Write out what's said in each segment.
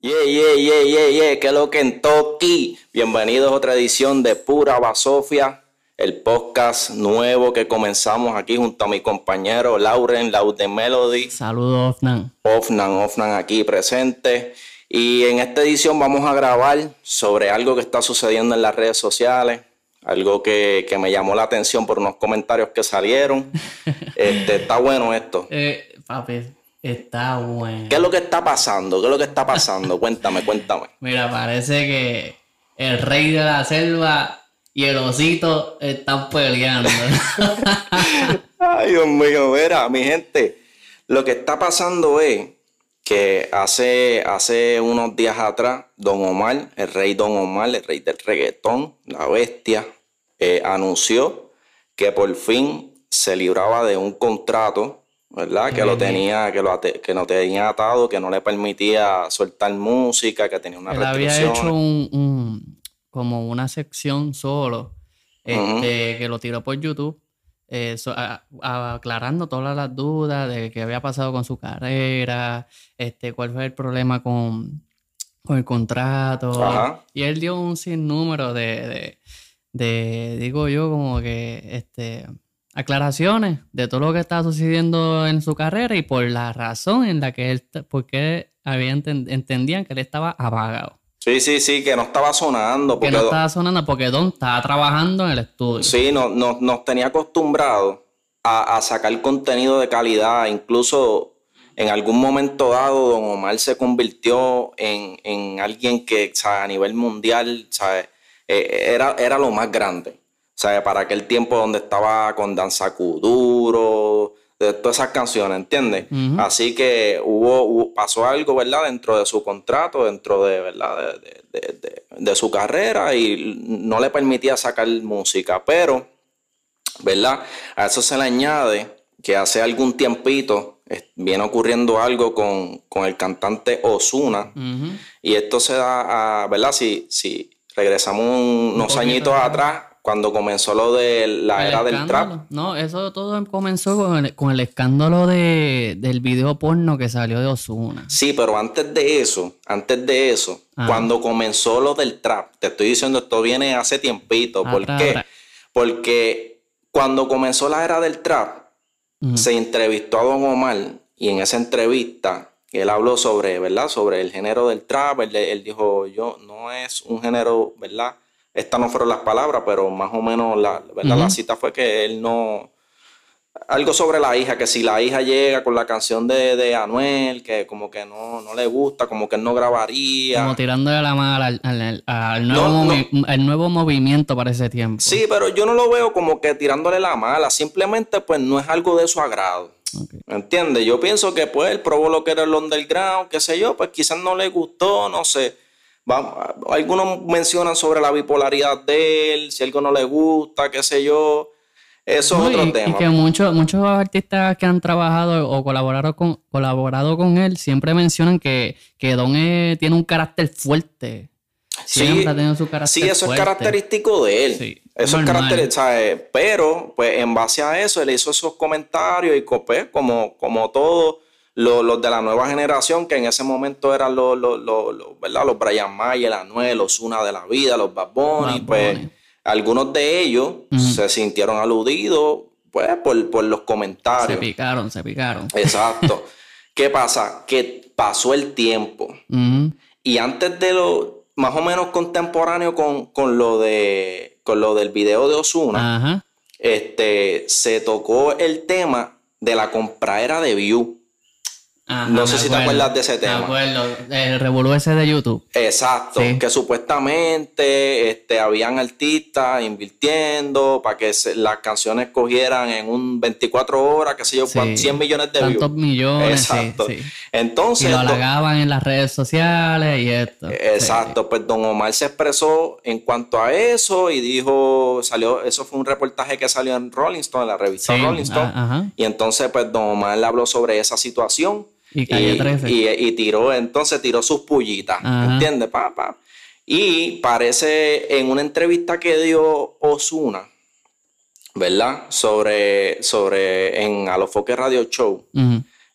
Yeah, yeah, yeah, yeah, yeah, que lo que en Toki. Bienvenidos a otra edición de Pura Basofia, el podcast nuevo que comenzamos aquí junto a mi compañero Lauren, Laude Melody. Saludos, Ofnan. Ofnan, Ofnan aquí presente. Y en esta edición vamos a grabar sobre algo que está sucediendo en las redes sociales, algo que, que me llamó la atención por unos comentarios que salieron. este, está bueno esto. Eh, papi, está bueno. ¿Qué es lo que está pasando? ¿Qué es lo que está pasando? cuéntame, cuéntame. Mira, parece que el rey de la selva y el osito están peleando. Ay, Dios mío, mira, mi gente, lo que está pasando es que hace, hace unos días atrás, Don Omar, el rey Don Omar, el rey del reggaetón, la bestia, eh, anunció que por fin se libraba de un contrato, ¿verdad? Que lo tenía, que lo que no tenía atado, que no le permitía soltar música, que tenía una Él había hecho un, un- como una sección solo, este, que lo tiró por YouTube, eh, so- a- a- aclarando todas las dudas de qué había pasado con su carrera, este, cuál fue el problema con, con el contrato. Ajá. Y él dio un sinnúmero de, de, de, digo yo, como que, este, aclaraciones de todo lo que estaba sucediendo en su carrera y por la razón en la que él, porque había enten- entendían que él estaba apagado. Sí, sí, sí, que no estaba sonando. Que no estaba sonando porque Don estaba trabajando en el estudio. Sí, no, no- nos tenía acostumbrados a, a sacar contenido de calidad. Incluso en algún momento dado, Don Omar se convirtió en, en alguien que a nivel mundial ¿sabe? Eh, era, era lo más grande. ¿Sabe? Para aquel tiempo donde estaba con Danza Kuduro, de todas esas canciones, ¿entiendes? Así que hubo, hubo- pasó algo, ¿verdad? Dentro de su contrato, dentro de, ¿verdad? De, de- de- de- de su carrera y no le permitía sacar música. Pero, ¿verdad? A eso se le añade que hace algún tiempito viene ocurriendo algo con, con el cantante Osuna. Y esto se da a, ¿verdad? Si, si regresamos un- unos añitos atrás. Cuando comenzó lo de la El era del trap. No, eso todo comenzó con el, con el escándalo de, del video porno que salió de Osuna. Sí, pero antes de eso, antes de eso, Ah. cuando comenzó lo del trap, te estoy diciendo, esto viene hace tiempito. ¿Por qué? Porque cuando comenzó la era del trap, se entrevistó a Don Omar y en esa entrevista él habló sobre, ¿verdad? Sobre el género del trap. Él, él dijo, yo no es un género, ¿verdad? Estas no fueron las palabras, pero más o menos la, ¿verdad? la cita fue que él no... Algo sobre la hija, que si la hija llega con la canción de, de Anuel, que como que no, no le gusta, como que él no grabaría. Como tirándole la mala al, al- al nuevo, No, no. movi- al nuevo movimiento para ese tiempo. Sí, pero yo no lo veo como que tirándole la mala, simplemente pues no es algo de su agrado. Ok. ¿Me entiendes? Yo pienso que pues él probó lo que era el underground, qué sé yo, pues quizás no le gustó, no sé. Vamos, algunos mencionan sobre la bipolaridad de él, si algo no le gusta, qué sé yo. Eso No, es otro y, y tema. que muchos, muchos artistas que han trabajado o colaborado con, colaborado con él siempre mencionan que, que Don eh, tiene un carácter fuerte. Siempre ha tenido su carácter Sí, eso fuerte. es característico de él. Sí, eso es normal. carácter, ¿sabes? Pero, pues, en base a eso, él hizo esos comentarios y, pues, como, como todos los, los de la nueva generación, que en ese momento eran los, los, los, los, ¿verdad? Los Brian Mayer, Anuel, los Una de la Vida, los Bad Bunny, Bad pues, Bunny. algunos de ellos se sintieron aludidos, pues, por, por los Se comentarios. picaron, se picaron. Exacto. ¿Qué pasa? Que pasó el tiempo. Y antes de lo más o menos contemporáneo con, con lo de con lo del video de Osuna, este se tocó el tema de la compraera de View. Ajá, No sé si te acuerdas de ese tema. Me acuerdo. El revolú ese de YouTube. Exacto, Sí. que supuestamente este, habían artistas invirtiendo para que se- las canciones cogieran en un 24 horas, qué sé yo, Sí. cuán- 100 millones de Tantos views. millones, Exacto. sí. Entonces, Y lo halagaban en las redes sociales y esto. Exacto, pues Don Omar se expresó en cuanto a eso y dijo, salió, eso fue un reportaje que salió en Rolling Stone, en la revista Rolling Stone. ajá. Y entonces, pues Don Omar le habló sobre esa situación Y Calle 13. y- y tiró, entonces tiró sus pullitas, Ajá. ¿entiendes? Pa, pa. Y parece en una entrevista que dio Osuna, ¿verdad? Sobre, sobre en Alofoque Radio Show,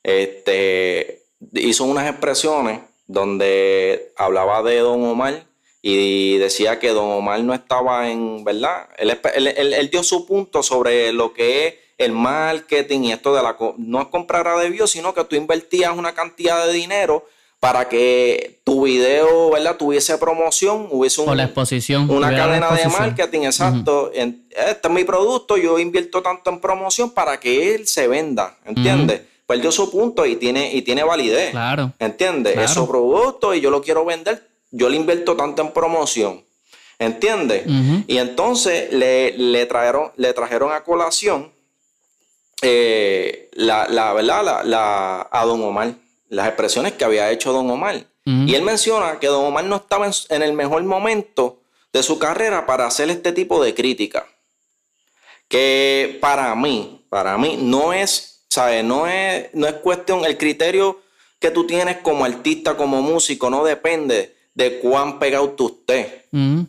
este, hizo unas expresiones donde hablaba de Don Omar y decía que Don Omar no estaba en, ¿verdad? Él, él, dio su punto sobre lo que es el marketing y esto de la... No es comprar a Dios, sino que tú invertías una cantidad de dinero para que tu video, ¿verdad? Tuviese promoción, hubiese la exposición, una cadena de marketing, exacto. este es mi producto, yo invierto tanto en promoción para que él se venda, ¿entiendes? Pues él dio su punto y tiene, y tiene validez. Claro. ¿Entiendes? Es su producto y yo lo quiero vender yo le invierto tanto en promoción. ¿Entiendes? Y entonces le, trajeron, le trajeron a colación eh, la, la, ¿verdad? La, a Don Omar, las expresiones que había hecho Don Omar. Y él menciona que Don Omar no estaba en, el mejor momento de su carrera para hacer este tipo de crítica. Que para mí, para mí no es, ¿sabes? No es, no es cuestión, el criterio que tú tienes como artista, como músico, no depende de cuán pegado tú estés.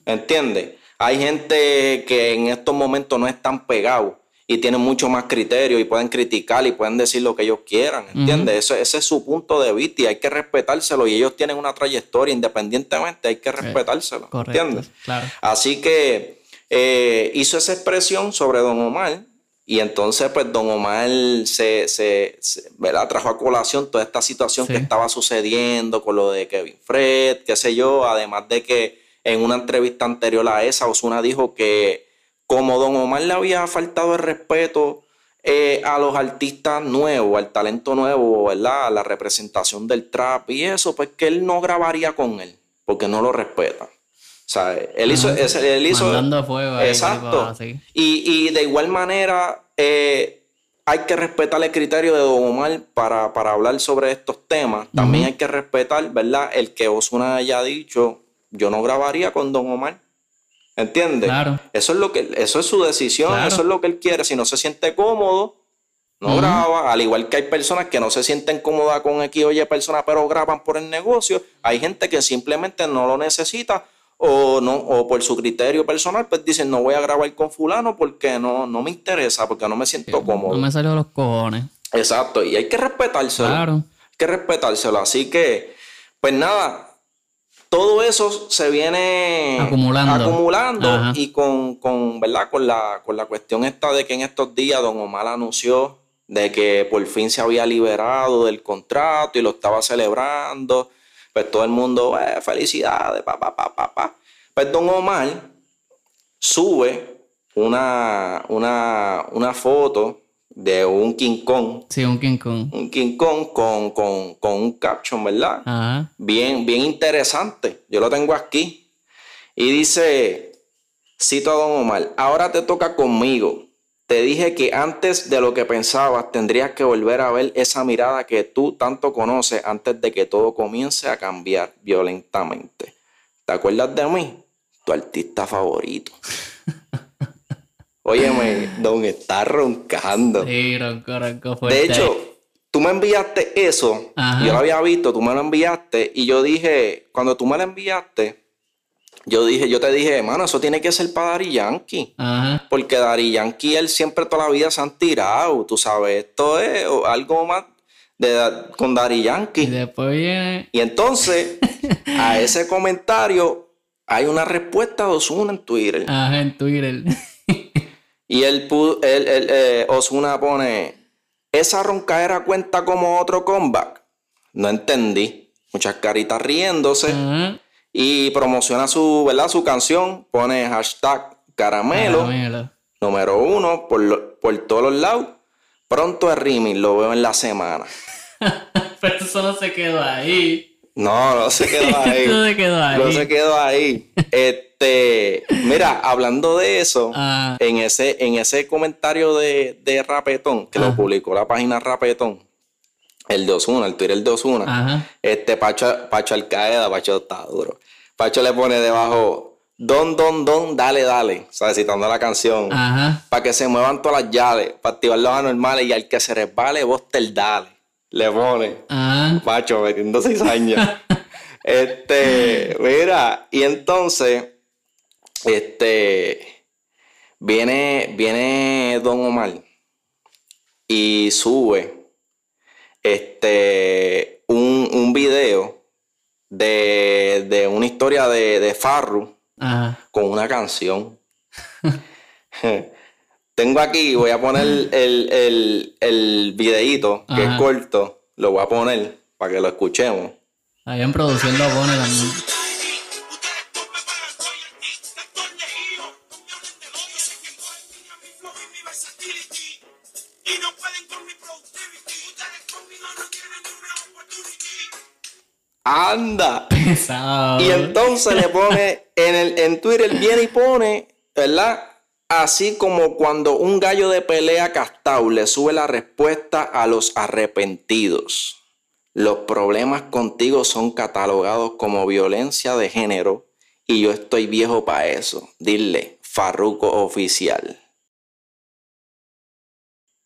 ¿Entiendes? Hay gente que en estos momentos no es tan pegado y tienen mucho más criterio y pueden criticar y pueden decir lo que ellos quieran. ¿Entiendes? ese es su punto de vista y hay que respetárselo. Y ellos tienen una trayectoria independientemente, hay que respetárselo. ¿Entiendes? Claro. Así que eh, hizo esa expresión sobre Don Omar y entonces, pues, don Omar se, se, ¿verdad? trajo a colación toda esta situación que estaba sucediendo con lo de Kevin Fred, qué sé yo, además de que en una entrevista anterior a esa, Osuna dijo que como don Omar le había faltado el respeto eh, a los artistas nuevos, al talento nuevo, ¿verdad? A la representación del trap y eso, pues que él no grabaría con él, porque no lo respeta. O sea, él hizo... él hizo fuego exacto. y, y, de igual manera, eh, hay que respetar el criterio de Don Omar para, hablar sobre estos temas. También hay que respetar, ¿verdad? El que Osuna haya dicho, yo no grabaría con Don Omar. ¿Entiendes? Claro. Eso es lo que, eso es su decisión, eso es lo que él quiere. Si no se siente cómodo, no graba. Al igual que hay personas que no se sienten cómodas con X o Y personas, pero graban por el negocio. Hay gente que simplemente no lo necesita o no o por su criterio personal pues dicen no voy a grabar con fulano porque no, no me interesa porque no me siento cómodo no me salió los cojones exacto y hay que respetárselo claro hay que respetárselo así que pues nada todo eso se viene acumulando, acumulando y con, con, ¿verdad? Con la, con la cuestión esta de que en estos días Don Omar anunció de que por fin se había liberado del contrato y lo estaba celebrando pues todo el mundo, eh, felicidades, papá, papá, papá. Pues Don Omar sube una, una, una foto de un King Kong. Sí, un King Kong. Un King Kong con, con, un caption, ¿verdad? Ajá. Bien, bien interesante. Yo lo tengo aquí. Y dice, cito a Don Omar, ahora te toca conmigo. Te dije que antes de lo que pensabas tendrías que volver a ver esa mirada que tú tanto conoces antes de que todo comience a cambiar violentamente. ¿Te acuerdas de mí? Tu artista favorito. Óyeme, Don está roncando. Sí, ronco, ronco fuerte. De hecho, tú me enviaste eso. Yo lo había visto, tú me lo enviaste. Y yo dije, cuando tú me lo enviaste, yo dije, yo te dije, hermano, eso tiene que ser para Dari Yankee. Porque Dari Yankee, él siempre toda la vida se han tirado, tú sabes, esto es algo más de, con Dari Yankee. Y después viene... Y entonces, a ese comentario hay una respuesta de Osuna en Twitter. Ajá, en Twitter. Y él, él, él eh, Osuna pone, ¿esa roncaera cuenta como otro comeback? No entendí. Muchas caritas riéndose. Y promociona su, ¿verdad? su canción, pone hashtag caramelo, número uno por, por todos los lados. Pronto es Rimi, lo veo en la semana. Pero eso no se quedó ahí. No, no se quedó ahí. no se quedó ahí. No se quedó ahí. Este, mira, hablando de eso, ah. en, ese, en ese comentario de, de Rapetón, que lo publicó la página Rapetón, el de Osuna, el Twitter de Osuna. Este Pacho, Pacho Alcaeda, Pacho está duro. Pacho le pone debajo, don, don, don, dale, dale. O sea, citando la canción. Para que se muevan todas las llaves, para activar los anormales y al que se resbale, vos te el dale. Le pone. Pacho metiendo seis años. este, mira, y entonces, este, viene, viene Don Omar y sube este, un, un video de, de una historia de, de Farru con una canción. Tengo aquí, voy a poner el, el, el videíto, que es corto. Lo voy a poner para que lo escuchemos. Ahí en producción lo pone también. Anda. Y entonces le pone en, el, en Twitter, viene y pone, ¿verdad? Así como cuando un gallo de pelea castao le sube la respuesta a los arrepentidos. Los problemas contigo son catalogados como violencia de género y yo estoy viejo para eso. Dile, Farruco oficial.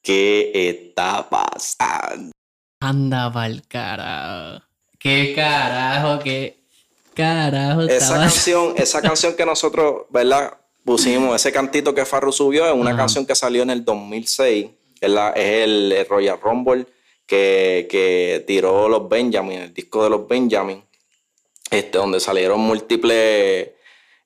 ¿Qué está pasando? Anda pa'l carajo. ¿Qué carajo? ¿Qué carajo? Esa canción, esa canción que nosotros, ¿verdad? Pusimos ese cantito que Farru subió, es una canción que salió en el 2006, es, el Royal Rumble que, tiró los Benjamin, el disco de los Benjamin, este, donde salieron múltiples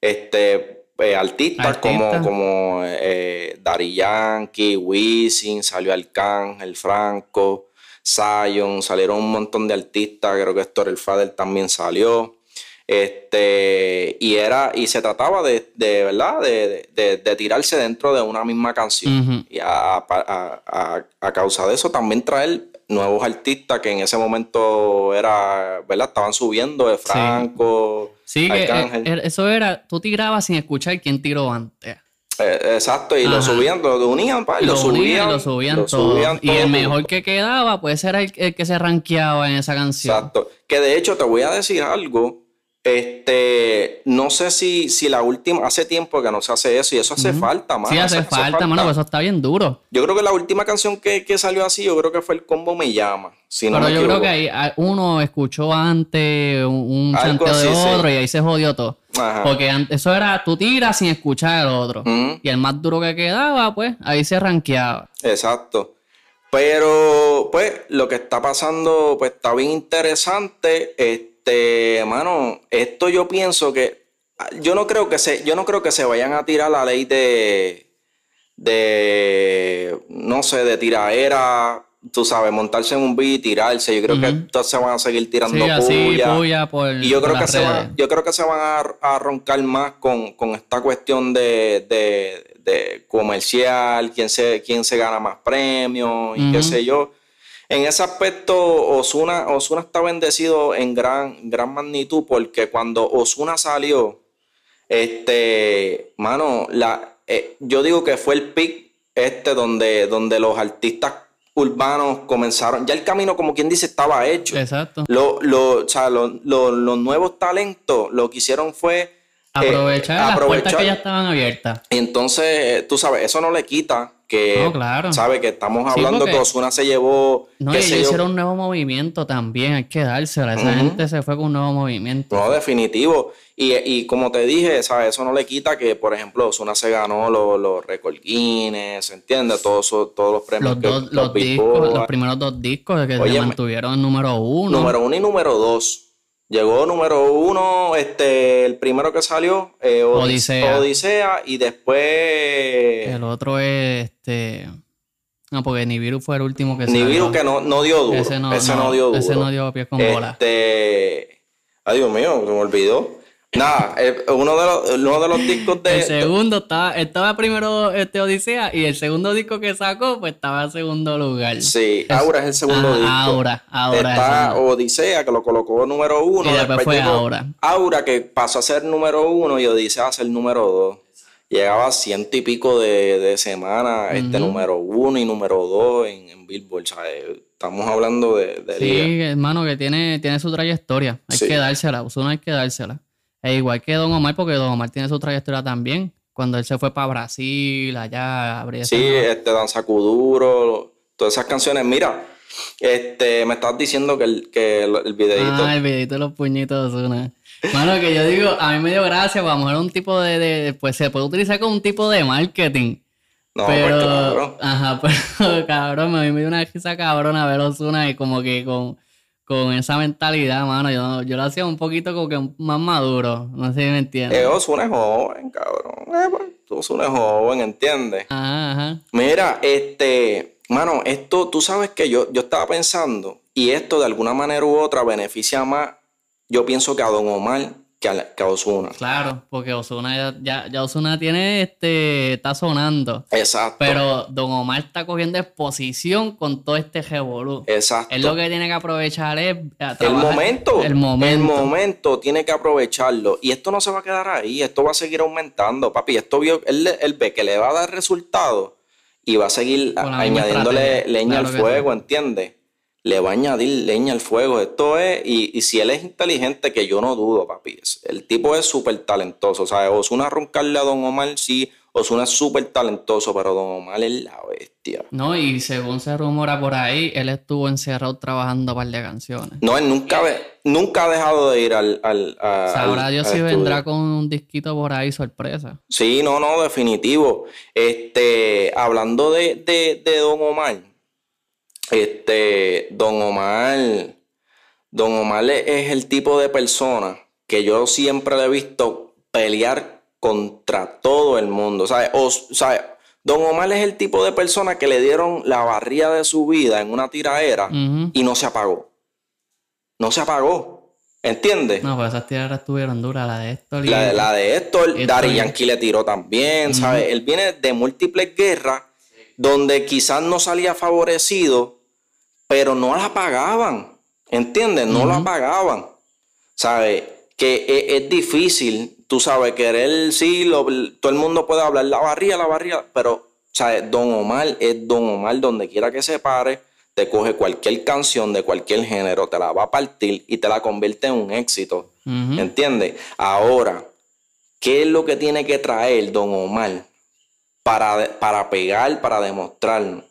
este, eh, artistas como, como eh, Daddy Yankee, Wisin, salió Arcángel, Franco, Zion, salieron un montón de artistas, creo que Héctor el Fader también salió. Este, y era, y se trataba de, de ¿verdad? De, de, tirarse dentro de una misma canción. Y a, a, a, causa de eso también traer nuevos artistas que en ese momento era, ¿verdad? Estaban subiendo de Franco. Sí, eh, eh, eso era, tú tirabas sin escuchar quién tiró antes. Eh, exacto, y lo subían, lo unían, pa, y lo, subían, y lo subían, todo. y el mejor que quedaba, pues era el, el, que se rankeaba en esa canción. Exacto. Que de hecho te voy a decir algo este, no sé si, si la última, hace tiempo que no se hace eso y eso hace falta, mano. Sí, hace, falta, mano, eso está bien duro. Yo creo que la última canción que, salió así, yo creo que fue el combo Me Llama. Si Pero yo creo que ahí uno escuchó antes un, chanteo de otro y ahí se jodió todo. Porque eso era tú tiras sin escuchar al otro. Y el más duro que quedaba, pues ahí se ranqueaba. Exacto. Pero, pues, lo que está pasando, pues está bien interesante. Este este, mano, esto yo pienso que yo no creo que se, yo no creo que se vayan a tirar la ley de, de, no sé, de tiraera, tú sabes, montarse en un beat y tirarse. Yo creo que todos se van a seguir tirando sí, y yo creo que se van, yo creo que se van a, roncar más con, esta cuestión de, de, comercial, quién se, quién se gana más premios y qué sé yo en ese aspecto, Osuna, Osuna está bendecido en gran, gran magnitud porque cuando Osuna salió, este, mano, la, eh, yo digo que fue el pic este donde, donde los artistas urbanos comenzaron, ya el camino como quien dice estaba hecho. Exacto. Lo, lo, o sea, los nuevos talentos lo que hicieron fue eh, aprovechar, las puertas que ya estaban abiertas. Entonces, tú sabes, eso no le quita que claro. sabe que estamos hablando que Osuna se llevó no y hicieron un nuevo movimiento también hay que dársela esa gente se fue con un nuevo movimiento. No definitivo. Y, y como te dije ¿sabes? eso no le quita que por ejemplo Osuna se ganó los, los record Guinness ¿entiendes? todos todos los premios los, los, discos, los primeros dos discos que se mantuvieron número uno. Número uno y número dos Llegó número uno, este, el primero que salió, eh, Odisea. Odisea. y después. El otro es este. No, porque Nibiru fue el último que salió. Nibiru que no, no dio duro. Ese no, dio duro. Ese no dio pies con bola. Este. Ay, Dios mío, se me olvidó. Nada, uno, de los, uno de los discos de. El segundo estaba, estaba primero este Odisea y el segundo disco que sacó, pues estaba en segundo lugar. Sí, Aura es el segundo ah, disco. Aura, Aura. Está Odisea, que lo colocó número uno. Y después, fue Aura. Aura, que pasó a ser número uno y Odisea a ser número dos. Llegaba a ciento y pico de, de semanas, este número uno y número dos en, en Billboard. Estamos hablando de. sí, hermano, que tiene, tiene su trayectoria. Hay que dársela, uno hay que dársela. Es igual que Don Omar, porque Don Omar tiene su trayectoria también. Cuando él se fue para Brasil, allá abría Sí, este Danza Kuduro, todas esas canciones. Mira, este, me estás diciendo que el, que el, videito. Ah, el videito de los puñitos una. Bueno, que yo digo, a mí me dio gracia, vamos a ver un tipo de, de, Pues se puede utilizar como un tipo de marketing. No, pues pero, pues Ajá, pero cabrón, a mí me dio una risa cabrona ver Osuna y como que con con esa mentalidad, mano. Yo, yo lo hacía un poquito como que más maduro. No sé si me entiendes. Eh, Osuna es joven, cabrón. Eh, pues, Osuna es joven, ¿entiendes? Ajá, ajá. Mira, este, mano, esto, tú sabes que yo, yo estaba pensando, y esto de alguna manera u otra beneficia más, yo pienso que a Don Omar que a, que a Osuna. Claro, porque Osuna ya, ya, Osuna tiene, este, está sonando. Exacto. Pero Don Omar está cogiendo exposición con todo este revolú. Exacto. Él lo que tiene que aprovechar es a el momento, El momento. el momento tiene que aprovecharlo. Y esto no se va a quedar ahí, esto va a seguir aumentando, papi. Esto vio, él, él ve que le va a dar resultados y va a seguir añadiéndole leña claro al fuego, ¿entiendes? Le va a añadir leña al fuego. Esto es, y, y si él es inteligente, que yo no dudo, papi. El tipo es súper talentoso. O sea, Osuna roncarle a Don Omar, sí, Osuna es súper talentoso, pero Don Omar es la bestia. No, y según se rumora por ahí, él estuvo encerrado trabajando un par de canciones. No, él nunca, ve- nunca ha dejado de ir al. al, a- Sabrá al- Dios al si estudio. vendrá con un disquito por ahí sorpresa. Sí, no, no, definitivo. Este, hablando de, de, de Don Omar, este, Don Omar, Don Omar es el tipo de persona que yo siempre le he visto pelear contra todo el mundo. ¿sabes? O, ¿sabes? Don Omar es el tipo de persona que le dieron la barría de su vida en una tiraera Ujú. y no se apagó. No se apagó. ¿Entiendes? No, pues esas tiradas estuvieron duras, la de esto. La, de- la de Héctor, Héctor. Daddy Yankee le tiró también, ¿sabes? Él viene de múltiples guerras donde quizás no salía favorecido, pero no la pagaban, ¿entiendes? No la pagaban, ¿sabes? Que es, es difícil, tú sabes, querer, sí, lo- todo el mundo puede hablar la barriga, la barriga, pero, ¿sabes? Don Omar es Don Omar donde quiera que se pare, te coge cualquier canción de cualquier género, te la va a partir y te la convierte en un éxito. Ujú. ¿Entiendes? Ahora, ¿qué es lo que tiene que traer Don Omar para, para pegar, para demostrar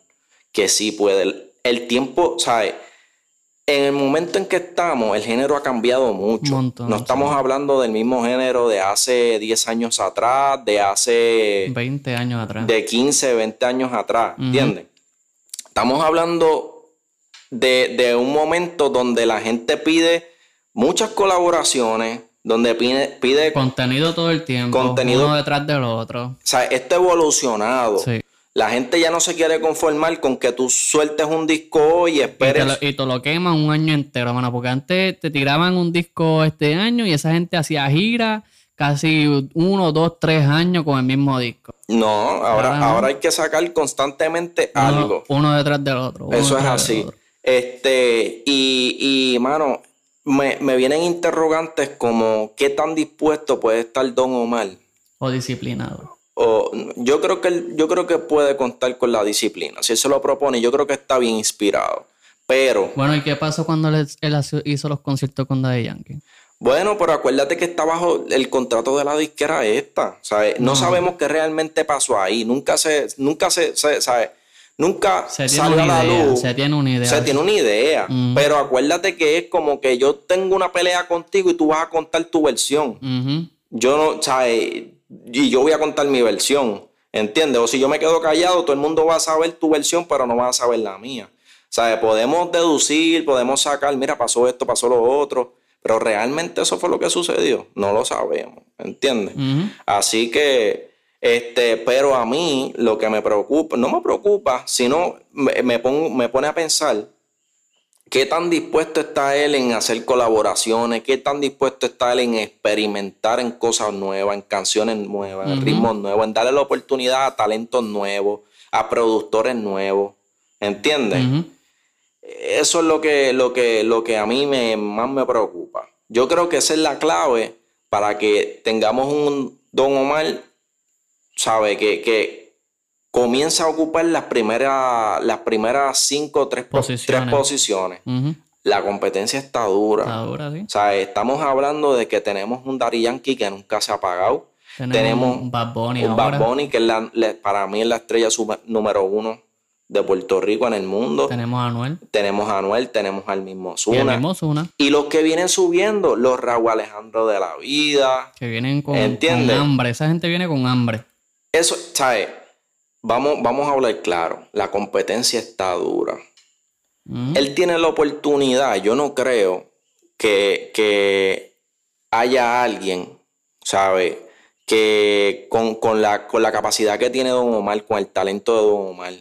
que sí puede? El, el tiempo, ¿sabes? En el momento en que estamos, el género ha cambiado mucho. Montón, no estamos hablando del mismo género de hace 10 años atrás, de hace 20 años atrás. de 15, 20 años atrás, ¿entiendes? Estamos hablando de, de un momento donde la gente pide muchas colaboraciones, donde pide, pide Contenido todo el tiempo. Contenido- Uno detrás del otro. o sea, esto evolucionado. Sí. La gente ya no se quiere conformar con que tú sueltes un disco hoy y Y te, esperes. lo, y te lo queman un año entero, mano. Porque antes te tiraban un disco este año y esa gente hacía gira casi uno, dos, tres años con el mismo disco. No, ahora, Ahora hay que sacar constantemente Uno, algo. uno detrás del otro. Eso es así. Este, y, y mano, me, me vienen interrogantes como qué tan dispuesto puede estar Don Omar. O disciplinado. O, yo creo que yo creo que puede contar con la disciplina. Si él se lo propone, yo creo que está bien inspirado. Pero, Bueno, ¿y qué pasó cuando él, hizo los conciertos con Daddy Yankee? bueno, pero acuérdate que está bajo el contrato de la disquera esta. ¿sabes? No, sabemos qué realmente pasó ahí. Nunca se, nunca se, se- ¿sabes? Nunca Se a la idea. luz. Se tiene una idea. Se tiene una idea. Pero acuérdate que es como que yo tengo una pelea contigo y tú vas a contar tu versión. Yo no, ¿sabes? Y yo voy a contar mi versión. ¿Entiendes? O si yo me quedo callado, todo el mundo va a saber tu versión, pero no va a saber la mía. ¿Sabes? Podemos deducir, podemos sacar, mira, pasó esto, pasó lo otro. Pero realmente eso fue lo que sucedió. No lo sabemos. ¿Entiendes? Así que, este, pero a mí lo que me preocupa, no me preocupa, sino me, me, pongo- me pone a pensar qué tan dispuesto está él en hacer colaboraciones, qué tan dispuesto está él en experimentar en cosas nuevas, en canciones nuevas, en ritmos nuevos, en darle la oportunidad a talentos nuevos, a productores nuevos. ¿Entiendes? Eso es lo que, lo que, lo que a mí me, más me preocupa. Yo creo que esa es la clave para que tengamos un Don Omar, sabe, que, que comienza a ocupar las primeras, las primeras cinco o tres po- Posiciones. tres posiciones. La competencia está dura. Está dura, sí. O sea, estamos hablando de que tenemos un Daddy Yankee que nunca se ha apagado. Tenemos, Tenemos un Bad Bunny un ahora. Bad Bunny que es la- la- para mí es la estrella número uno de Puerto Rico en el mundo. Tenemos a Anuel. Tenemos a Anuel, tenemos al mismo Y Zuna. Ozuna, Y los que vienen subiendo, los Raúl Alejandro de la vida. que vienen con, con hambre. Esa gente viene con hambre. Eso, ¿sabes? Vamos, vamos a hablar claro. La competencia está dura. Él tiene la oportunidad, yo no creo que, que haya alguien, ¿sabe? Que con, la, con la capacidad que tiene Don Omar, con el talento de Don Omar,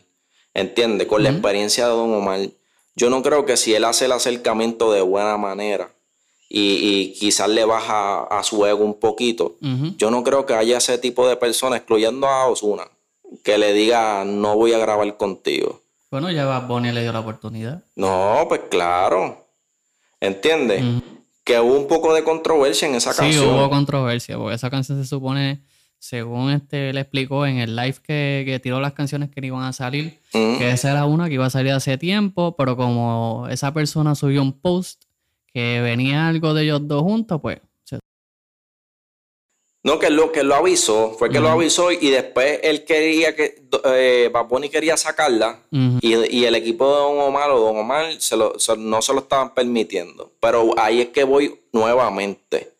¿entiende? Con la experiencia de Don Omar, yo no creo que si él hace el acercamiento de buena manera y, quizás le baja a su ego un poquito, yo no creo que haya ese tipo de personas, excluyendo a Osuna, que le diga no voy a grabar contigo. Bueno, ya Bad Bunny le dio la oportunidad. No, pues claro. ¿Entiendes? Que hubo un poco de controversia en esa canción. Sí, hubo controversia, porque esa canción se supone, según este le explicó en el live que, tiró las canciones que iban a salir, que esa era una que iba a salir hace tiempo, pero como esa persona subió un post que venía algo de ellos dos juntos, pues no, que lo que lo avisó, fue que lo avisó y después él quería que eh, quería sacarla y, el equipo de Don Omar o Don Omar no se lo estaban permitiendo. Pero ahí es que voy nuevamente.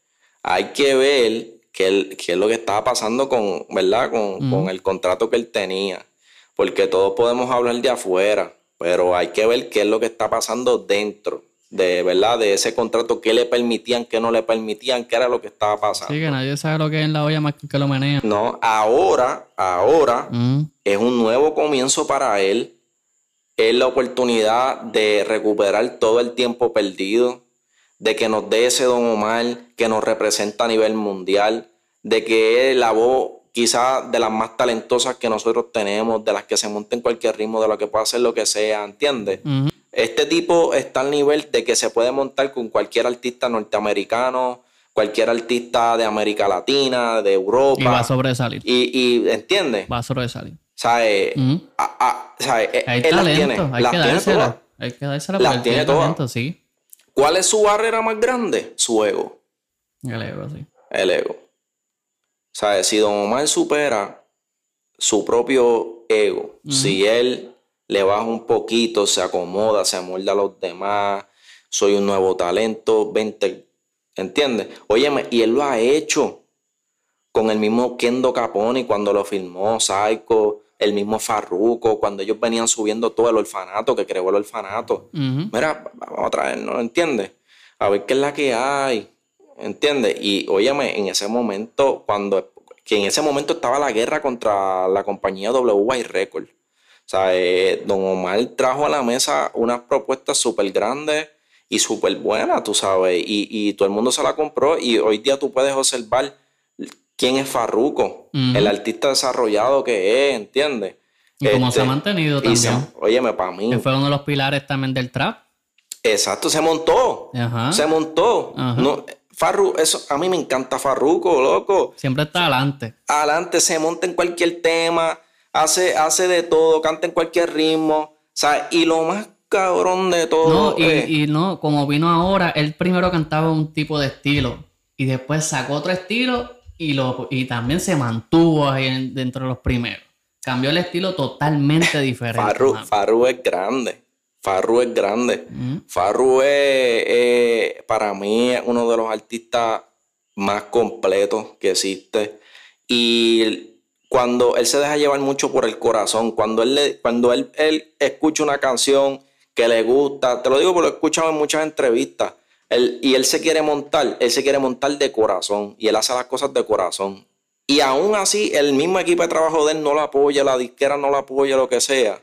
Hay que ver qué, es lo que estaba pasando con, ¿verdad? Con, con el contrato que él tenía. Porque todos podemos hablar de afuera, pero hay que ver qué es lo que está pasando dentro de verdad de ese contrato, qué le permitían, qué no le permitían, qué era lo que estaba pasando. Sí, que nadie sabe lo que es en la olla más que, lo menea. No, ahora, ahora mm. es un nuevo comienzo para él. Es la oportunidad de recuperar todo el tiempo perdido, de que nos dé ese Don Omar que nos representa a nivel mundial, de que es la voz quizás de las más talentosas que nosotros tenemos, de las que se monten en cualquier ritmo, de lo que pueda hacer lo que sea, ¿entiendes? Este tipo está al nivel de que se puede montar con cualquier artista norteamericano, cualquier artista de América Latina, de Europa. Y va a sobresalir. Y, y ¿entiendes? Va a sobresalir. ¿Sabes? hay él talento, las tiene. Hay que dársela. Hay que dársela las tiene todas. sí. ¿Cuál es su barrera más grande? Su ego. El ego, sí. El ego. ¿Sabes? Si Don Omar supera su propio ego, si él le baja un poquito, se acomoda, se amolda a los demás, soy un nuevo talento, vente, ¿entiendes? Óyeme, y él lo ha hecho con el mismo Kendo Caponi cuando lo filmó, Psycho, el mismo Farruko, cuando ellos venían subiendo todo el orfanato, que creó el orfanato. Mira, vamos a traernos, ¿entiendes? A ver qué es la que hay, ¿entiendes? Y óyeme, en ese momento, cuando, que en ese momento estaba la guerra contra la compañía WY Records sea, eh, don Omar trajo a la mesa unas propuestas súper grandes y súper buenas, tú sabes, y, todo el mundo se la compró y hoy día tú puedes observar quién es Farruko, el artista desarrollado que es, ¿entiendes? Y cómo se ha este, mantenido también. óyeme, para mí. Que fue uno de los pilares también del trap. Exacto, se montó. Se montó. No, Farru, eso, a mí me encanta Farruko, loco. Siempre está adelante. Adelante, se monta en cualquier tema hace, hace de todo, canta en cualquier ritmo. sea, Y lo más cabrón de todo. No, y, no, como vino ahora, él primero cantaba un tipo de estilo y después sacó otro estilo y, lo, y también se mantuvo ahí dentro de los primeros. Cambió el estilo totalmente diferente. Farru, Farru es grande. Farru es grande. Farru es, para mí, uno de los artistas más completos que existe. Y cuando él se deja llevar mucho por el corazón, cuando él, cuando él, él escucha una canción que le gusta, te lo digo porque lo he escuchado en muchas entrevistas, él, y él se quiere montar, él se quiere montar de corazón y él hace las cosas de corazón. Y aún así, el mismo equipo de trabajo de él no lo apoya, la disquera no lo apoya, lo que sea.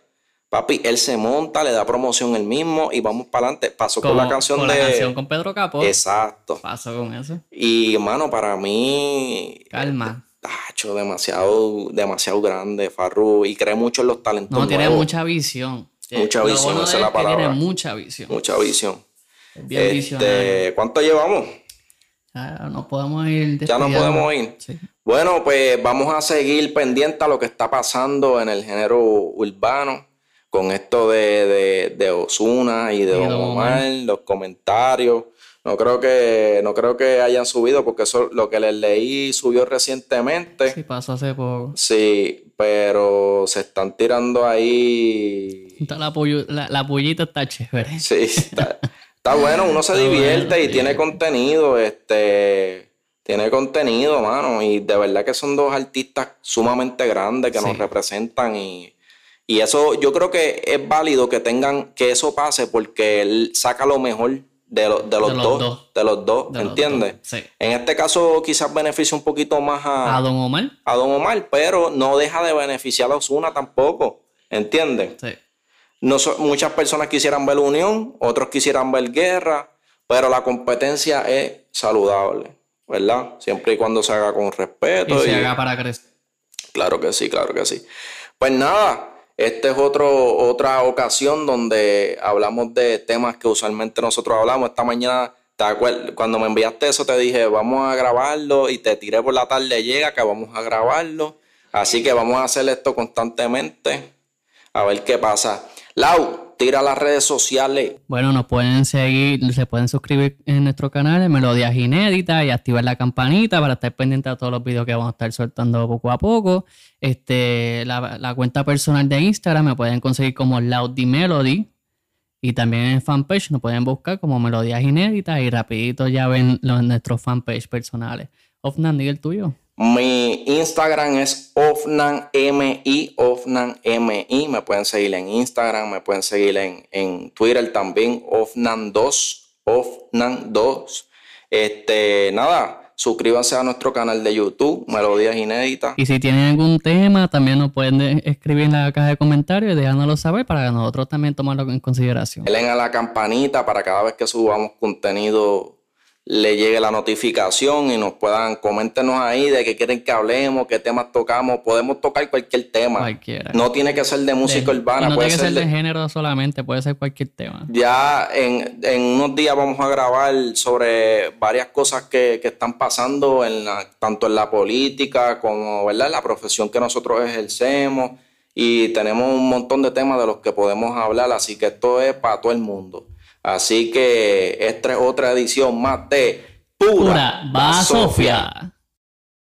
Papi, él se monta, le da promoción él mismo y vamos para adelante. Pasó con, la canción con de. La canción con Pedro Capó. Exacto. Pasó con eso. Y, hermano, para mí. Calma tacho, demasiado, demasiado grande, Farru, y cree mucho en los talentos. No, tiene mucha visión. Mucha visión, esa es la palabra. Tiene mucha visión. Mucha visión. bien este, ¿Cuánto llevamos? Ya no podemos ir. Ya no podemos ir. Bueno, pues vamos a seguir pendiente a lo que está pasando en el género urbano con esto de, de, de Osuna y de Omar, los comentarios. No creo que, no creo que hayan subido porque eso lo que les leí subió recientemente. Sí, pasó hace poco. Sí, pero se están tirando ahí. La, la, pollita está chévere. Sí, está, bueno, uno se divierte y tiene contenido, este, tiene contenido, mano, y de verdad que son dos artistas sumamente grandes que nos representan y, Y eso yo creo que es válido que tengan, que eso pase porque él saca lo mejor de, de, los, dos, De los dos, ¿entiendes? Sí. En este caso quizás beneficia un poquito más a... A Don Omar. A Don Omar, pero no deja de beneficiar a Osuna tampoco, ¿entiendes? Sí. No muchas personas quisieran ver unión, otros quisieran ver guerra, pero la competencia es saludable, ¿verdad? Siempre y cuando se haga con respeto. Y se haga para crecer. Claro que sí, claro que sí. Pues nada, esta es otro, otra ocasión donde hablamos de temas que usualmente nosotros hablamos. Esta mañana, cuando me enviaste eso, te dije, vamos a grabarlo y te tiré por la tarde, llega que vamos a grabarlo. Así que vamos a hacer esto constantemente, a ver qué pasa. Lau, tira las redes sociales. Bueno, nos pueden seguir, se pueden suscribir en nuestro canal de Melodías Inéditas y activar la campanita para estar pendiente de todos los videos que vamos a estar soltando poco a poco. Este, la, cuenta personal de Instagram me pueden conseguir como Laudy Melody. Y también en fanpage nos pueden buscar como Melodías Inéditas y rapidito ya ven los, nuestros fanpage personales. Ofnan, diga el tuyo. Mi Instagram es OfnanMI, OfnanMI. Me pueden seguir en Instagram, me pueden seguir en, en Twitter también, Ofnan2, Ofnan2. Este, nada, suscríbanse a nuestro canal de YouTube, Melodías Inéditas. Y si tienen algún tema, también nos pueden escribir en la caja de comentarios y dejárnoslo saber para que nosotros también tomarlo en consideración. Denle a la campanita para cada vez que subamos contenido le llegue la notificación y nos puedan, coméntenos ahí de qué quieren que hablemos, qué temas tocamos. Podemos tocar cualquier tema. Cualquiera. No tiene que ser de música urbana. no puede tiene que ser de, género solamente, puede ser cualquier tema. Ya en, unos días vamos a grabar sobre varias cosas que, están pasando en tanto en la política como ¿verdad? en la profesión que nosotros ejercemos. Y tenemos un montón de temas de los que podemos hablar, así que esto es para todo el mundo. Así que esta es otra edición más de Pura, Pura Sofía.